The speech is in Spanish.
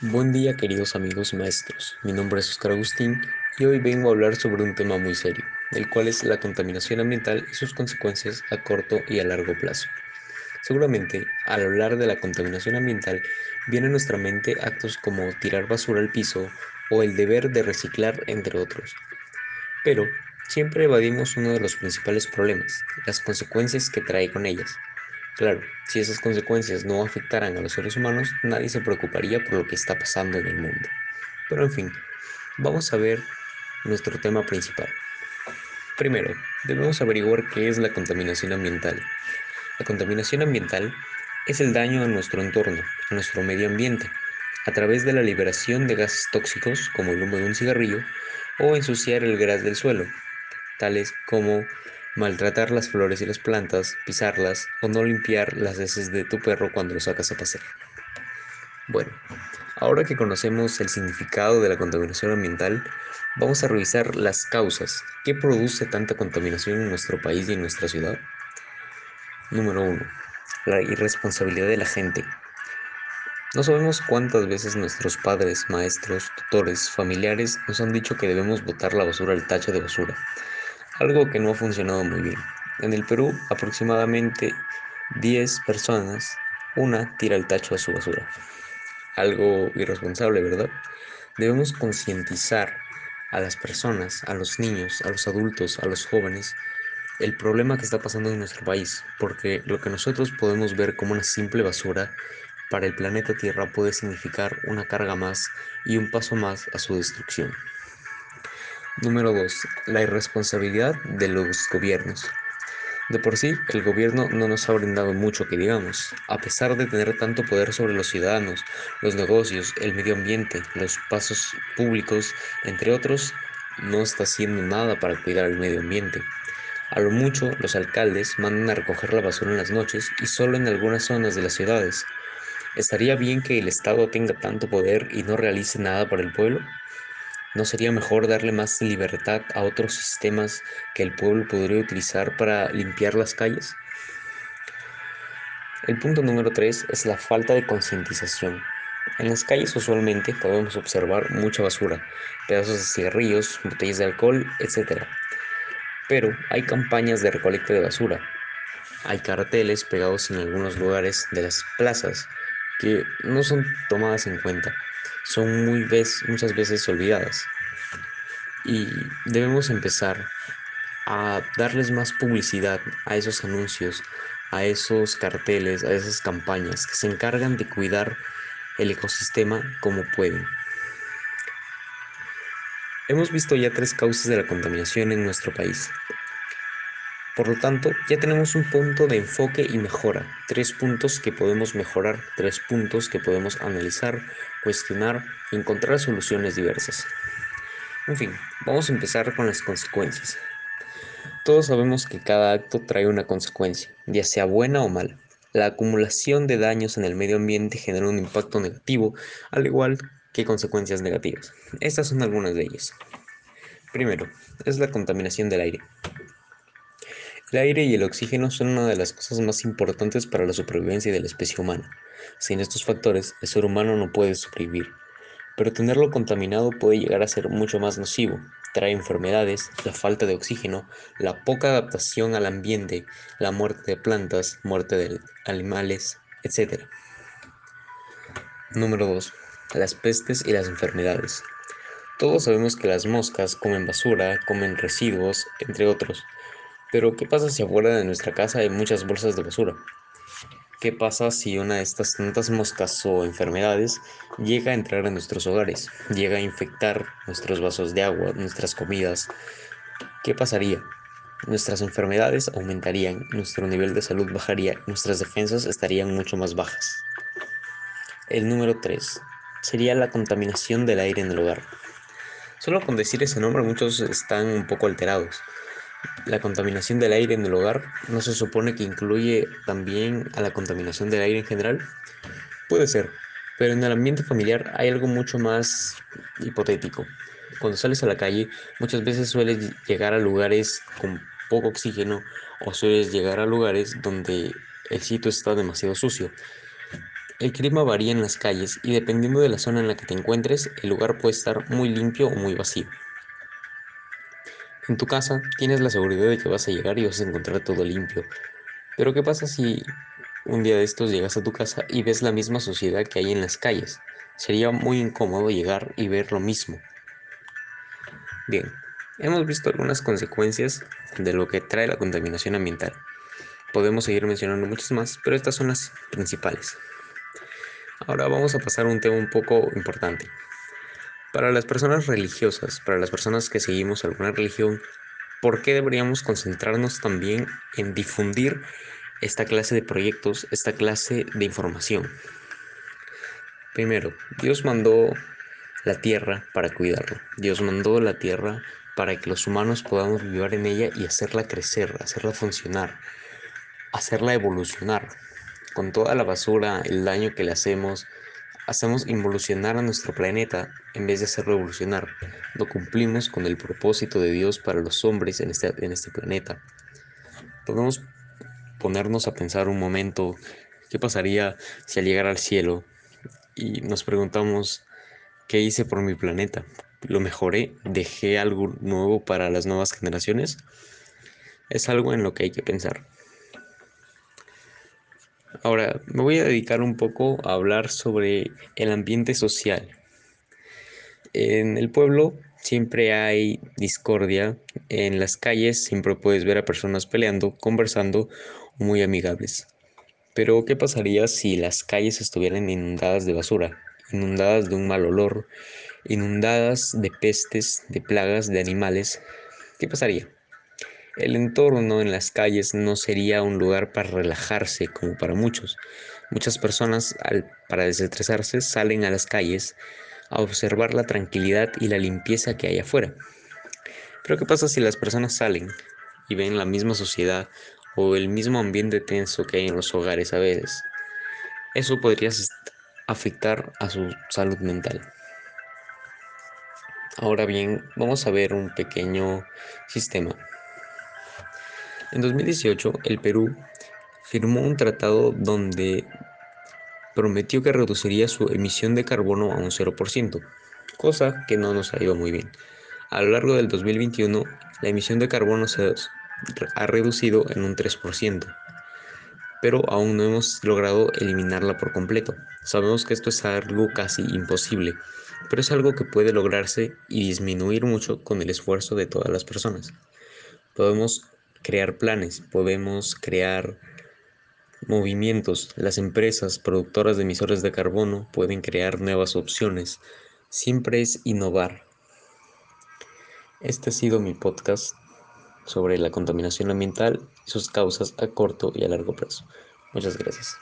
Buen día queridos amigos maestros, mi nombre es Oscar Agustín y hoy vengo a hablar sobre un tema muy serio, el cual es la contaminación ambiental y sus consecuencias a corto y a largo plazo. Seguramente, al hablar de la contaminación ambiental, viene a nuestra mente actos como tirar basura al piso o el deber de reciclar, entre otros. Pero siempre evadimos uno de los principales problemas, las consecuencias que trae con ellas. Claro, si esas consecuencias no afectaran a los seres humanos, nadie se preocuparía por lo que está pasando en el mundo. Pero en fin, vamos a ver nuestro tema principal. Primero, debemos averiguar qué es la contaminación ambiental. La contaminación ambiental es el daño a nuestro entorno, a nuestro medio ambiente, a través de la liberación de gases tóxicos como el humo de un cigarrillo o ensuciar el gras del suelo, tales como maltratar las flores y las plantas, pisarlas o no limpiar las heces de tu perro cuando lo sacas a pasear. Bueno, ahora que conocemos el significado de la contaminación ambiental, vamos a revisar las causas. ¿Qué produce tanta contaminación en nuestro país y en nuestra ciudad? Número 1. La irresponsabilidad de la gente. No sabemos cuántas veces nuestros padres, maestros, tutores, familiares nos han dicho que debemos botar la basura al tacho de basura, algo que no ha funcionado muy bien. En el Perú, aproximadamente 10 personas, una tira el tacho a su basura. Algo irresponsable, ¿verdad? Debemos concientizar a las personas, a los niños, a los adultos, a los jóvenes, el problema que está pasando en nuestro país, porque lo que nosotros podemos ver como una simple basura para el planeta Tierra puede significar una carga más y un paso más a su destrucción. Número 2. La irresponsabilidad de los gobiernos. De por sí, el gobierno no nos ha brindado mucho que digamos, a pesar de tener tanto poder sobre los ciudadanos, los negocios, el medio ambiente, los pasos públicos, entre otros, no está haciendo nada para cuidar el medio ambiente. A lo mucho, los alcaldes mandan a recoger la basura en las noches y solo en algunas zonas de las ciudades. ¿Estaría bien que el Estado tenga tanto poder y no realice nada para el pueblo? ¿No sería mejor darle más libertad a otros sistemas que el pueblo podría utilizar para limpiar las calles? El punto número 3 es la falta de concientización. En las calles usualmente podemos observar mucha basura, pedazos de cigarrillos, botellas de alcohol, etc. Pero hay campañas de recolecta de basura. Hay carteles pegados en algunos lugares de las plazas que no son tomadas en cuenta son muy muchas veces olvidadas. Y debemos empezar a darles más publicidad a esos anuncios, a esos carteles, a esas campañas que se encargan de cuidar el ecosistema como pueden. Hemos visto ya tres causas de la contaminación en nuestro país. Por lo tanto, ya tenemos un punto de enfoque y mejora, tres puntos que podemos mejorar, tres puntos que podemos analizar, cuestionar y encontrar soluciones diversas. En fin, vamos a empezar con las consecuencias. Todos sabemos que cada acto trae una consecuencia, ya sea buena o mala. La acumulación de daños en el medio ambiente genera un impacto negativo, al igual que consecuencias negativas. Estas son algunas de ellas. Primero, es la contaminación del aire. El aire y el oxígeno son una de las cosas más importantes para la supervivencia de la especie humana. Sin estos factores, el ser humano no puede sobrevivir. Pero tenerlo contaminado puede llegar a ser mucho más nocivo. Trae enfermedades, la falta de oxígeno, la poca adaptación al ambiente, la muerte de plantas, muerte de animales, etc. Número 2. Las pestes y las enfermedades. Todos sabemos que las moscas comen basura, comen residuos, entre otros. Pero ¿qué pasa si afuera de nuestra casa hay muchas bolsas de basura? ¿Qué pasa si una de estas tantas moscas o enfermedades llega a entrar a nuestros hogares, llega a infectar nuestros vasos de agua, nuestras comidas? ¿Qué pasaría? Nuestras enfermedades aumentarían, nuestro nivel de salud bajaría, nuestras defensas estarían mucho más bajas. El número 3 sería la contaminación del aire en el hogar. Solo con decir ese nombre muchos están un poco alterados. La contaminación del aire en el hogar no se supone que incluye también a la contaminación del aire en general. Puede ser, pero en el ambiente familiar hay algo mucho más hipotético. Cuando sales a la calle, muchas veces sueles llegar a lugares con poco oxígeno o sueles llegar a lugares donde el sitio está demasiado sucio. el clima varía en las calles y dependiendo de la zona en la que te encuentres, el lugar puede estar muy limpio o muy vacío. En tu casa tienes la seguridad de que vas a llegar y vas a encontrar todo limpio. Pero ¿qué pasa si un día de estos llegas a tu casa y ves la misma suciedad que hay en las calles? Sería muy incómodo llegar y ver lo mismo. Bien, hemos visto algunas consecuencias de lo que trae la contaminación ambiental. Podemos seguir mencionando muchas más, pero estas son las principales. Ahora vamos a pasar a un tema un poco importante. Para las personas religiosas, para las personas que seguimos alguna religión, ¿por qué deberíamos concentrarnos también en difundir esta clase de proyectos, esta clase de información? Primero, Dios mandó la tierra para cuidarla. Dios mandó la tierra para que los humanos podamos vivir en ella y hacerla crecer, hacerla funcionar, hacerla evolucionar. Con toda la basura, el daño que le hacemos, hacemos involucionar a nuestro planeta en vez de hacerlo evolucionar. No cumplimos con el propósito de Dios para los hombres en este, en este planeta. Podemos ponernos a pensar un momento qué pasaría si al llegar al cielo y nos preguntamos qué hice por mi planeta, lo mejoré, dejé algo nuevo para las nuevas generaciones. Es algo en lo que hay que pensar. Ahora me voy a dedicar un poco a hablar sobre el ambiente social. En el pueblo siempre hay discordia, en las calles siempre puedes ver a personas peleando, conversando, muy amigables. Pero ¿qué pasaría si las calles estuvieran inundadas de basura, inundadas de un mal olor, inundadas de pestes, de plagas, de animales? ¿Qué pasaría? El entorno en las calles no sería un lugar para relajarse como para muchos. Muchas personas para desestresarse salen a las calles a observar la tranquilidad y la limpieza que hay afuera. Pero ¿qué pasa si las personas salen y ven la misma sociedad o el mismo ambiente tenso que hay en los hogares a veces? Eso podría afectar a su salud mental. Ahora bien, vamos a ver un pequeño sistema. En 2018, el Perú firmó un tratado donde prometió que reduciría su emisión de carbono a un 0%, cosa que no nos ha ido muy bien. A lo largo del 2021, la emisión de carbono se ha reducido en un 3%, pero aún no hemos logrado eliminarla por completo. Sabemos que esto es algo casi imposible, pero es algo que puede lograrse y disminuir mucho con el esfuerzo de todas las personas. Podemos crear planes, podemos crear movimientos. Las empresas productoras de emisores de carbono pueden crear nuevas opciones. Siempre es innovar. Este ha sido mi podcast sobre la contaminación ambiental y sus causas a corto y a largo plazo. Muchas gracias.